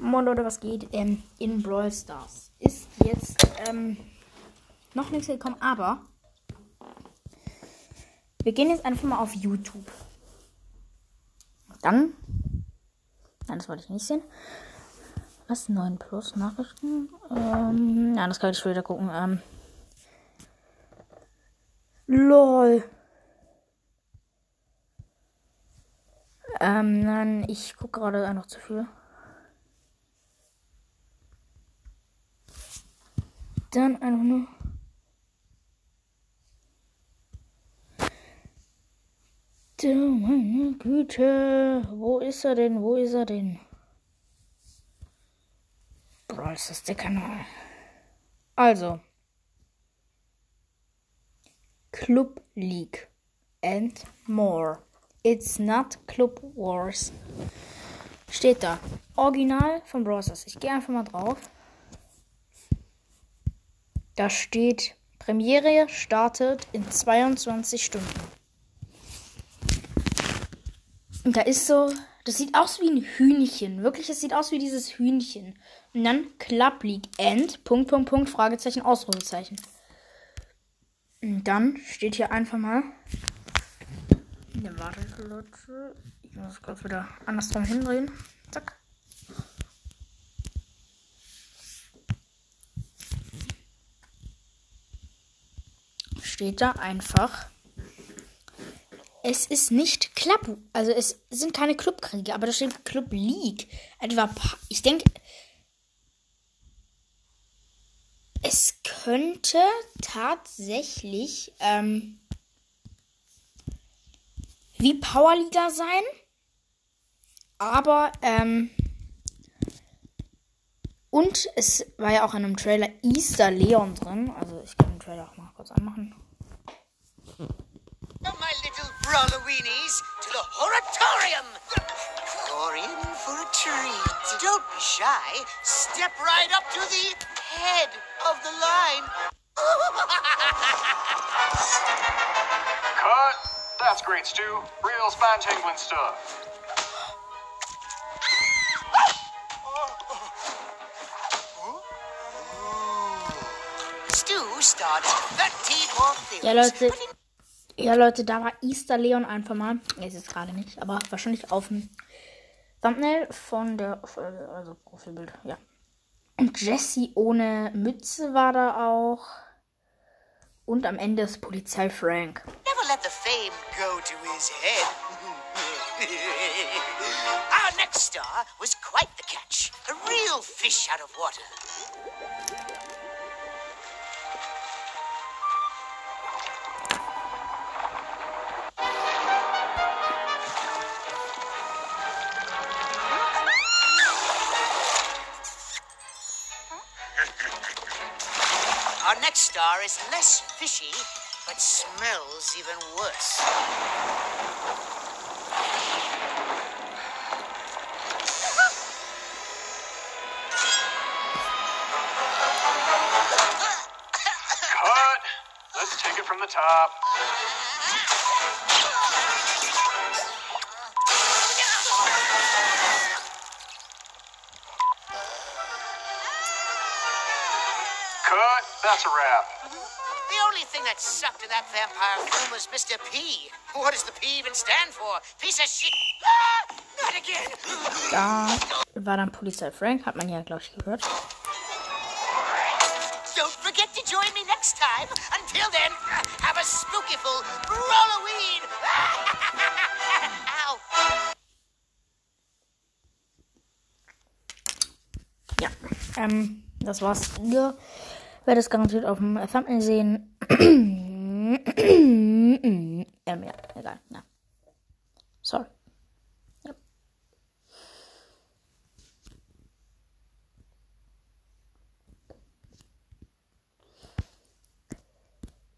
Moin Leute, was geht? Ähm, in Brawl Stars ist jetzt ähm, noch nichts gekommen, aber wir gehen jetzt einfach mal auf YouTube. Dann, nein, das wollte ich nicht sehen. Was? 9 Plus Nachrichten? Ähm, nein, das kann ich später gucken. Ähm, LOL. Ähm, nein, ich gucke gerade einfach zu viel. Dann einfach nur. Du meine Güte. Wo ist er denn? Wo ist er denn? Brawl ist der Kanal. Also. Club League and more. It's not Club Wars. Steht da. Original von Browsers. Ich gehe einfach mal drauf. Da steht, Premiere startet in 22 Stunden. Und da ist so, das sieht aus wie ein Hühnchen. Wirklich, es sieht aus wie dieses Hühnchen. Und dann Club League End, Punkt, Punkt, Punkt, Fragezeichen, Ausrufezeichen. Und dann steht hier einfach mal. Ne, warte, Leute. Ich muss kurz wieder andersrum hindrehen. Zack. Steht da einfach. Es ist nicht Club, also es sind keine Clubkriege, aber da steht Club League. Etwa, ich denke, es könnte tatsächlich ähm, wie Powerliga sein, aber ähm, und es war ja auch in einem Trailer Easter Leon drin, also ich kann den Trailer auch mal kurz anmachen. My little brawleweenies, to the Horatorium! You're in for a treat. Don't be shy. Step right up to the head of the line. Cut! That's great, Stu. Real Span Penguin stuff. Ja, Leute, Ja, Leute, da war Easter Leon einfach mal. Ist gerade nicht, aber wahrscheinlich auf dem Thumbnail von der Folge, also Profilbild, ja. Und Jesse ohne Mütze war da auch. Und am Ende ist Polizei Frank. Never let the fame go to his head. Our next star was quite the catch. A real fish out of water. Star is less fishy, but smells even worse. Cut! Let's take it from the top. Cut. That's a wrap. The only thing that sucked in that vampire film was Mr. P. What does the P even stand for? Piece of shit. Ah, not again. Da war dann Polizei Frank, hat man ja, glaube ich, gehört. Don't forget to join me next time. Until then, have a spookyful Halloween. Ow. Ja, ähm, das war's. Ja werde es garantiert auf dem Thumbnail sehen. ähm, ja, egal. Ja. Sorry. Ja.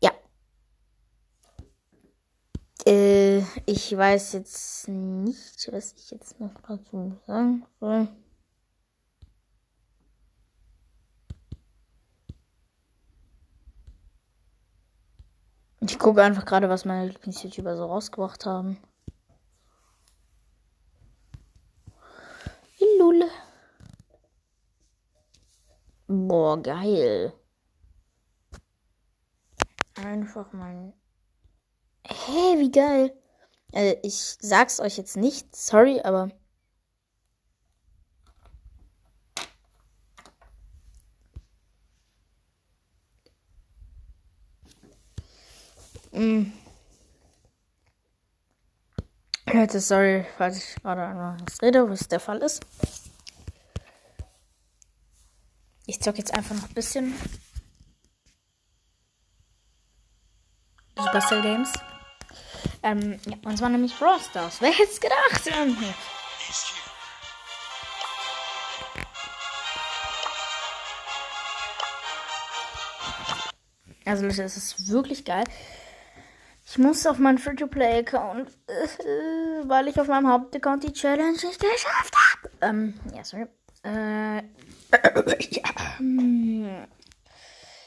ja. Äh, ich weiß jetzt nicht, was ich jetzt noch dazu sagen soll. Gucke einfach gerade, was meine Lieblings-YouTuber so rausgebracht haben. Lulle. Boah, geil. Einfach mal. Hä, wie geil. Also ich sag's euch jetzt nicht, sorry, aber. Mm. Sorry, falls ich gerade einmal was rede, was der Fall ist. Ich zock jetzt einfach noch ein bisschen. Supercell Games. Ähm, ja, und zwar nämlich Brawl Stars. Wer hätte es gedacht? Also Leute, es ist wirklich geil. Ich muss auf meinen Free-to-Play-Account, äh, weil ich auf meinem Hauptaccount die Challenge nicht geschafft habe. Ähm, ja, sorry. Äh,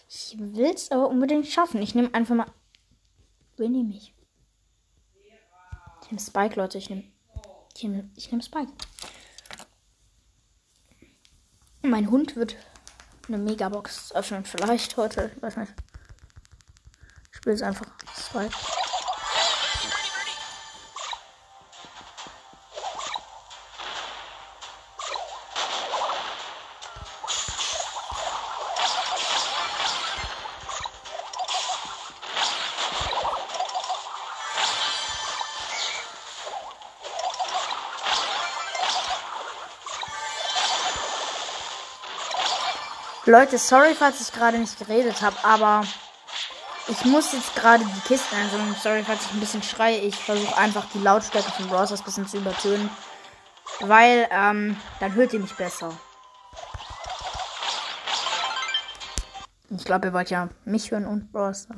ich will es aber unbedingt schaffen. Ich nehme einfach mal. Wen nehme ich? Ich nehme Spike, Leute. Ich nehme. Ich nehme, ich nehme Spike. Mein Hund wird eine Megabox öffnen. Vielleicht heute. Ich weiß nicht. Ich spiele es einfach. Spike. Leute, sorry, falls ich gerade nicht geredet habe, aber ich muss jetzt gerade die Kisten einsammeln. Sorry, falls ich ein bisschen schreie. Ich versuche einfach die Lautstärke von Browsers ein bisschen zu übertönen. Weil, ähm, dann hört ihr mich besser. Ich glaube, ihr wollt ja mich hören und Browser.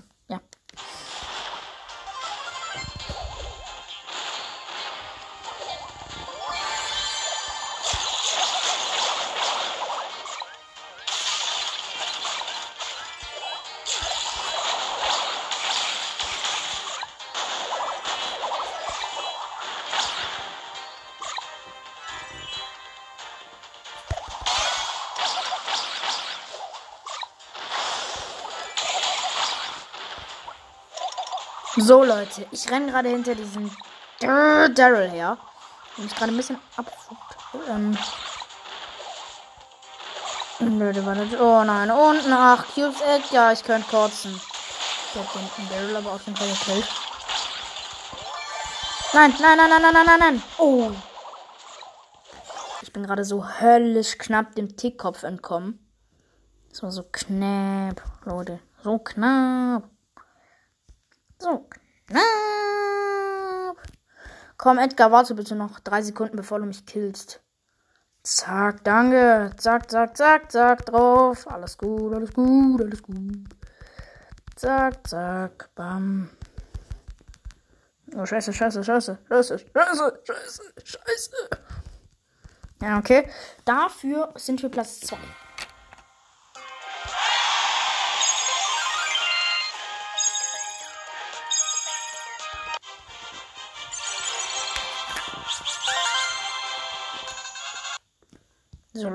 So, Leute, ich renne gerade hinter diesem Daryl her. Und ich gerade ein bisschen abfuckt. Ähm. Leute, warte. Oh nein, unten. Ach, Cubes Egg. Ja, ich könnte kotzen. Ich hab den Daryl aber auf jeden Fall gekillt. Nein, nein, nein, nein, nein, nein, nein, nein. Oh. Ich bin gerade so höllisch knapp dem Tickkopf entkommen. Das war so knapp, Leute. So knapp. So knapp. Komm, Edgar, warte bitte noch drei Sekunden, bevor du mich killst. Zack, danke. Zack, zack, zack, zack, drauf. Alles gut, alles gut, alles gut. Zack, zack, bam. Oh, scheiße, scheiße, scheiße, scheiße, scheiße, scheiße, scheiße. Ja, okay. Dafür sind wir Platz 2.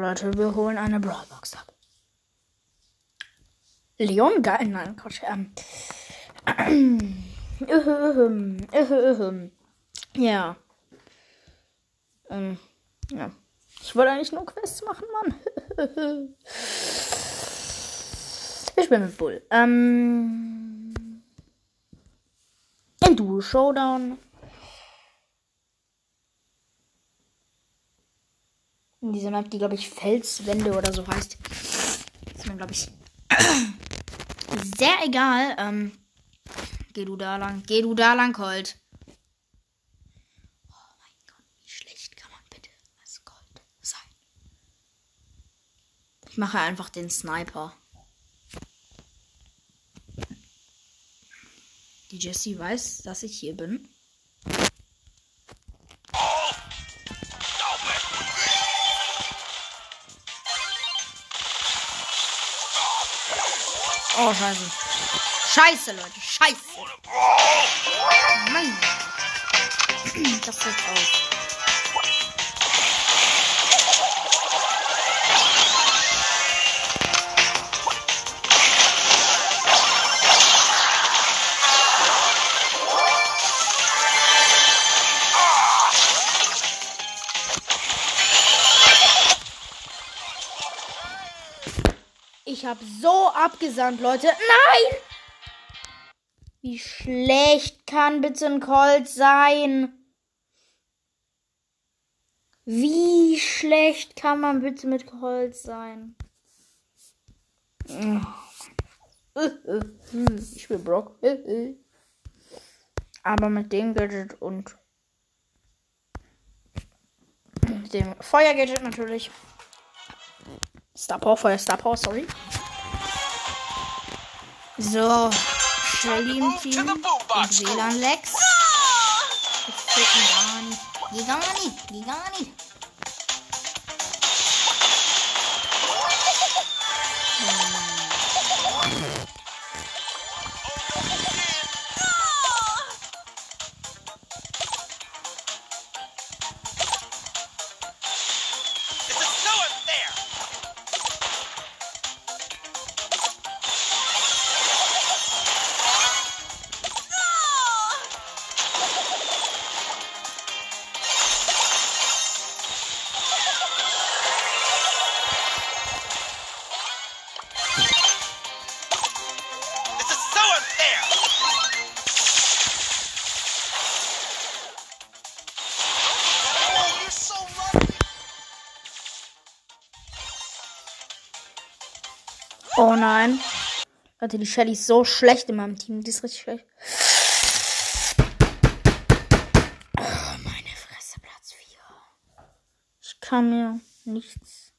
Leute, wir holen eine Brawlbox ab. Leon, geil, nein, Quatsch. Ähm. Ja. Ähm, ja. Ich wollte eigentlich nur Quests machen, Mann. ich bin mit Bull. Ähm. Im Duo Showdown. In dieser Map, die glaube ich Felswände oder so heißt. Ist mir glaube ich sehr egal. Ähm, geh du da lang. Geh du da lang, Colt. Oh mein Gott, wie schlecht kann man bitte als Colt sein? Ich mache einfach den Sniper. Die Jessie weiß, dass ich hier bin. Oh, scheiße. Scheiße, Leute. Scheiße. Nein. Das wird aus. Ich habe so abgesandt, Leute. Nein! Wie schlecht kann bitte ein Colt sein? Wie schlecht kann man bitte mit Colt sein? Ich will Brock. Aber mit dem Gadget und dem Feuer-Gadget natürlich. Star Power, Feuer, Star Power, sorry. So, Shelly im Team WLAN Lex. Jetzt fehlt mir gar Nein. Leute, die Shelly ist so schlecht in meinem Team. Die ist richtig schlecht. Oh, meine Fresse, Platz 4. Ich kann mir nichts.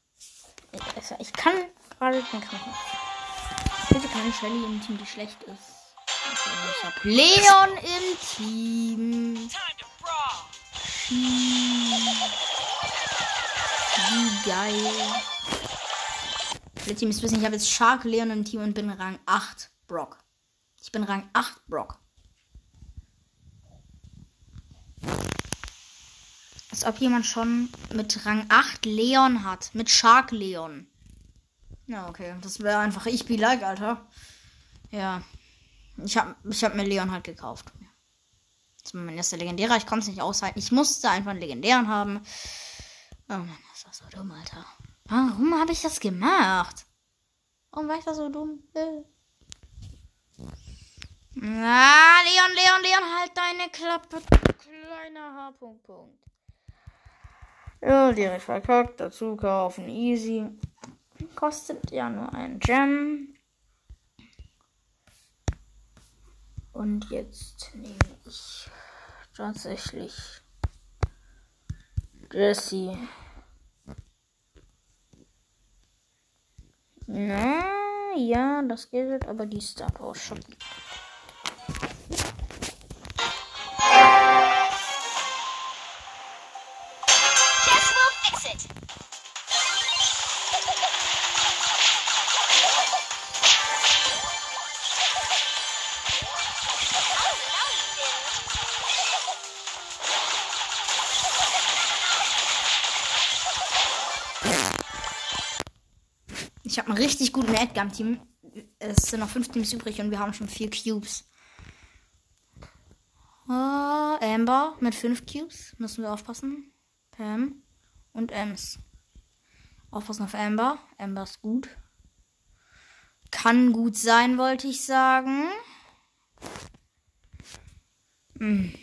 Ich, ich kann gerade den nicht. Bitte keine Shelly im Team, die schlecht ist. Ich hab Leon im Team. Brawl! Wie geil. Ihr müsst wissen, ich habe jetzt Shark Leon im Team und bin Rang 8 Brock. Ich bin Rang 8 Brock. Als ob jemand schon mit Rang 8 Leon hat. Mit Shark Leon. Ja, okay. Das wäre einfach ich be like, Alter. Ja. Ich habe ich hab mir Leon halt gekauft. Das war mein erster Legendärer. Ich konnte es nicht aushalten. Ich musste einfach einen Legendären haben. Oh Mann, das war so dumm, Alter. Warum habe ich das gemacht? Warum war ich da so dumm? Äh. Na, Leon, Leon, Leon, halt deine Klappe. Kleiner H-Punkt, Punkt. Ja, direkt verkackt. Dazu kaufen. Easy. Kostet ja nur ein Gem. Und jetzt nehme ich tatsächlich Jessie. Na, ja, das geht, aber die Star Power schon. Ich habe einen richtig guten Edgar im Team. Es sind noch fünf Teams übrig und wir haben schon vier Cubes. Oh, Amber mit fünf Cubes. Müssen wir aufpassen. Pam und Ems. Aufpassen auf Amber. Amber ist gut. Kann gut sein, wollte ich sagen. Hm.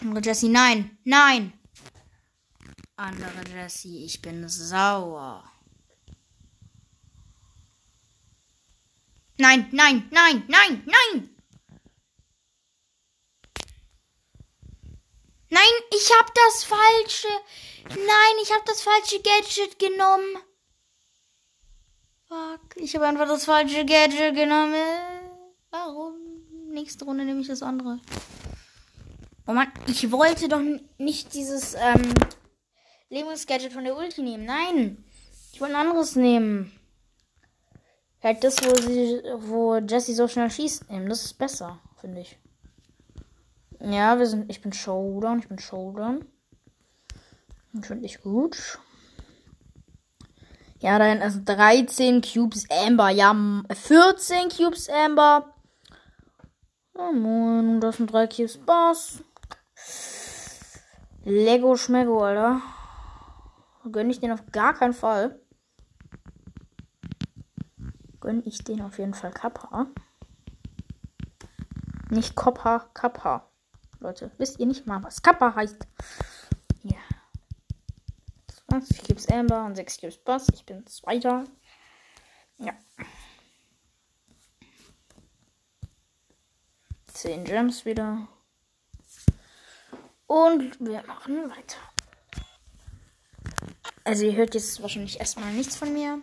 Andere Jessie, nein, nein. Andere Jessie, ich bin sauer. Nein, nein, nein, nein, nein. Nein, ich hab das falsche. Nein, ich hab das falsche Gadget genommen. Fuck, ich habe einfach das falsche Gadget genommen. Warum? Nächste Runde nehme ich das andere. Oh Mann, ich wollte doch nicht dieses ähm, Lebensgadget von der Ulti nehmen. Nein, ich wollte ein anderes nehmen. Halt das, wo sie, wo Jessie so schnell schießt, nehmen. Das ist besser, finde ich. Ja, wir sind. Ich bin Showdown, ich bin Showdown. Das finde ich gut. Ja, da hinten ist 13 Cubes Amber. Ja, m- 14 Cubes Amber. Oh moin, das sind drei Cubes Bass. Lego Schmego, Alter. Gönn ich den auf gar keinen Fall. Gönn ich den auf jeden Fall Kappa. Nicht Koppa, Kappa. Leute, wisst ihr nicht mal, was Kappa heißt? Ja. 20 Cubes Amber und 6 Cubes Boss. Ich bin Zweiter. Ja. 10 Gems wieder. Und wir machen weiter. Also ihr hört jetzt wahrscheinlich erstmal nichts von mir.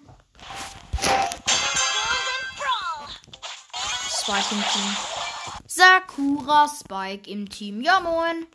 Spike im Team. Sakura Spike im Team. Ja moin.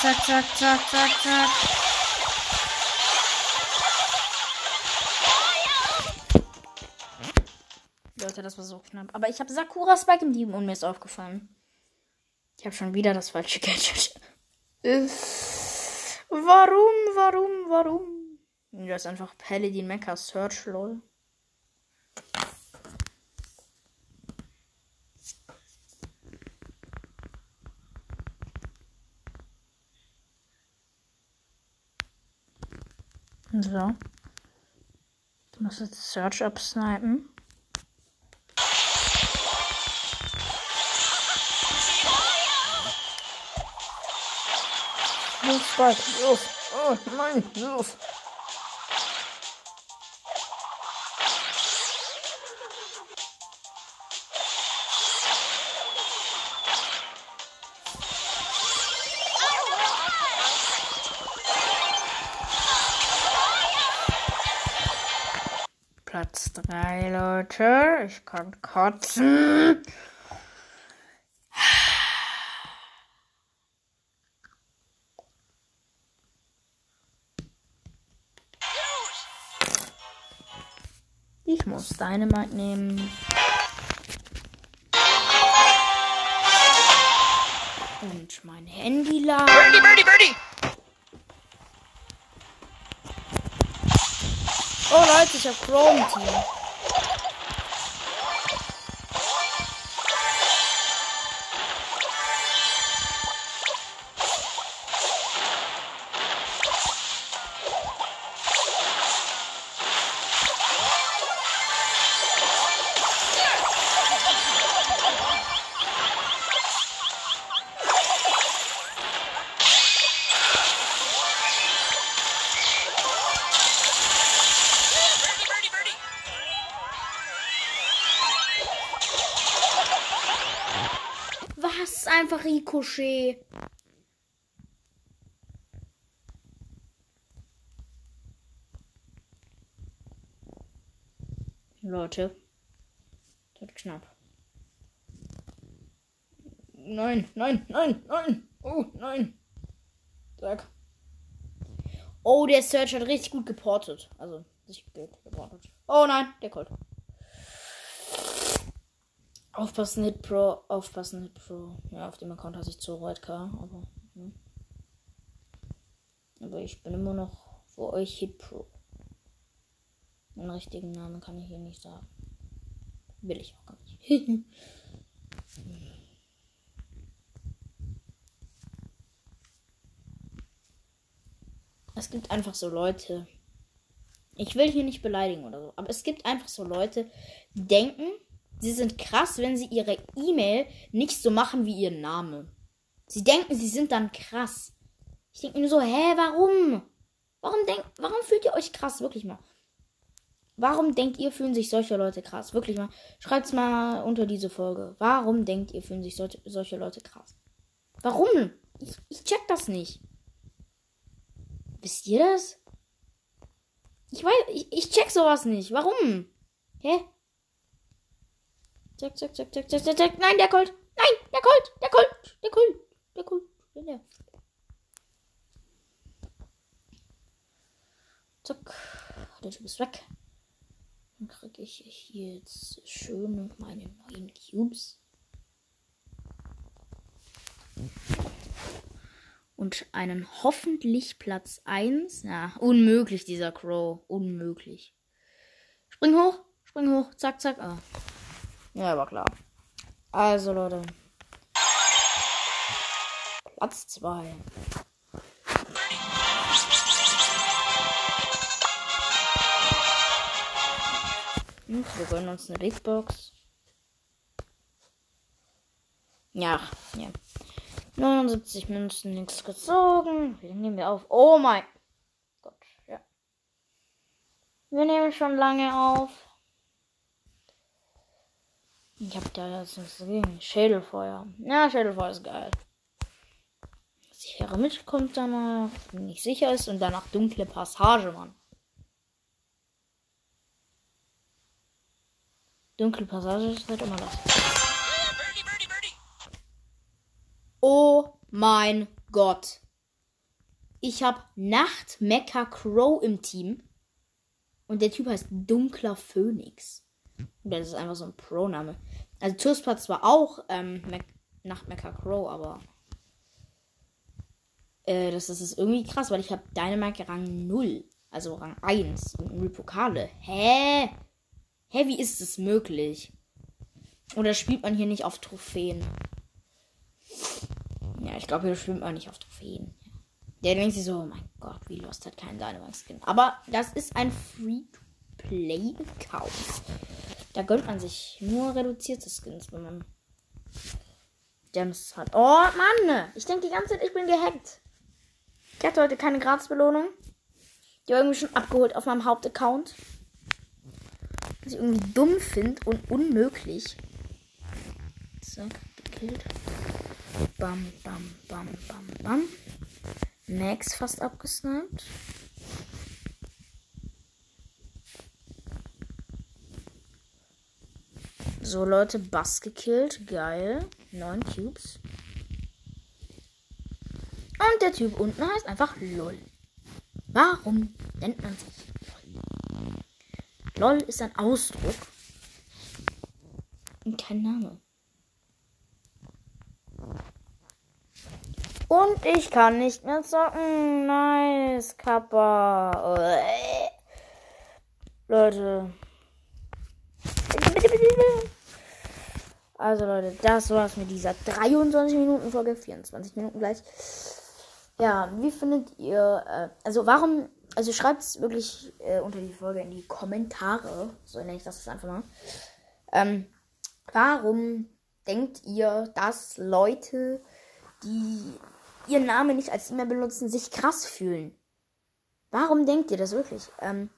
Zack, zack, zack, zack, zack, zack. Leute, das war so knapp. Aber ich habe Sakura Spike im Team und mir ist aufgefallen. Ich habe schon wieder das falsche Gadget. Warum, warum, warum? Das ist einfach Paladin Mecha Search, lol. So. Ich muss jetzt Search absnipen. Los, Spike, los. Oh nein, los. Leute. Ich kann kotzen. Ich muss Dynamite nehmen. Und mein Handy laden. Birdie, birdie, birdie! Oh Leute, ich hab Chrome Team. Einfach Ricochet. Leute. Das wird knapp. Nein, nein, nein, nein. Oh, nein. Sag. Oh, der Search hat richtig gut geportet. Also, sich ge- geportet. Oh nein, der Colt. Aufpassen, Hit Pro, aufpassen, Hit Pro. Ja, auf dem Account hatte ich zu White K, aber. Hm. Aber ich bin immer noch für euch Hit Pro. Den richtigen Namen kann ich hier nicht sagen. Will ich auch gar nicht. es gibt einfach so Leute. Ich will hier nicht beleidigen oder so, aber es gibt einfach so Leute, die denken, sie sind krass, wenn sie ihre E-Mail nicht so machen wie ihren Name. Sie denken, sie sind dann krass. Ich denke mir so, hä, warum? Warum denk, warum fühlt ihr euch krass? Wirklich mal. Warum denkt ihr, fühlen sich solche Leute krass? Wirklich mal. Schreibt's mal unter diese Folge. Warum denkt ihr, fühlen sich solche, solche Leute krass? Warum? Ich, ich check das nicht. Wisst ihr das? Ich weiß, ich, ich check sowas nicht. Warum? Hä? Zack, zack, zack, zack, zack, zack, zack. Nein, der Colt. Nein, der Colt. Der Colt. Der Colt. Der Colt. Der, der. Zack. Der Typ ist weg. Dann kriege ich hier jetzt schön meine neuen Cubes. Und einen hoffentlich Platz 1. Na, unmöglich, dieser Crow. Unmöglich. Spring hoch, spring hoch, zack, zack. Ah. Ja, war klar. Also, Leute. Platz 2. Und wir gönnen uns eine Big Box. Ja, ja. 79 Münzen, nichts gezogen. Wir nehmen wir auf. Oh mein Gott, ja. Wir nehmen schon lange auf. Ich hab da jetzt nichts dagegen. Schädelfeuer. Ja, Schädelfeuer ist geil. Sichere Mitte kommt danach, wenn nicht sicher ist, und danach dunkle Passage, Mann. Dunkle Passage ist halt immer das. Oh mein Gott. Ich habe Nacht Mecha Crow im Team. Und der Typ heißt Dunkler Phönix. Das ist einfach so ein Pro-Name. Also Tours hat zwar auch ähm, Mac Nacht Mecha Crow, aber äh, das, das ist irgendwie krass, weil ich habe Dynamite Rang 0. Also Rang 1 und 0 Pokale. Hä? Hä, wie ist es möglich? Oder spielt man hier nicht auf Trophäen? Ja, ich glaube, hier spielt man nicht auf Trophäen. Der denkt sich so, oh mein Gott, wie Lost hat keinen Dynamite-Skin. Aber das ist ein Free-to-Play-Kauf. Da gönnt man sich nur reduzierte Skins, wenn man Gems hat. Oh, Mann! Ich denke die ganze Zeit, ich bin gehackt. Ich hatte heute keine Gratisbelohnung. Die war irgendwie schon abgeholt auf meinem Hauptaccount. Was ich irgendwie dumm finde und unmöglich. Zack, gekillt. Bam, bam, bam, bam, bam. Max fast abgesniped. So, Leute, Bass gekillt. Geil. Neun Cubes. Und der Typ unten heißt einfach LOL. Warum nennt man sich LOL? LOL ist ein Ausdruck. Und kein Name. Und ich kann nicht mehr zocken. Nice, Kappa. Leute. Bitte, bitte, bitte, bitte. Also Leute, das war's mit dieser 23 Minuten Folge. 24 Minuten gleich. Ja, wie findet ihr, äh, also warum, also schreibt es wirklich äh, unter die Folge in die Kommentare, so nenne ich das jetzt einfach mal. Ähm, warum denkt ihr, dass Leute, die ihren Namen nicht als E-Mail benutzen, sich krass fühlen? Warum denkt ihr das wirklich? Ähm,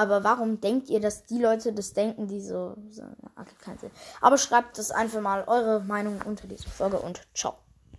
aber warum denkt ihr, dass die Leute das denken, die so, so okay, keinen Sinn. Aber schreibt das einfach mal eure Meinung unter diese Folge und ciao.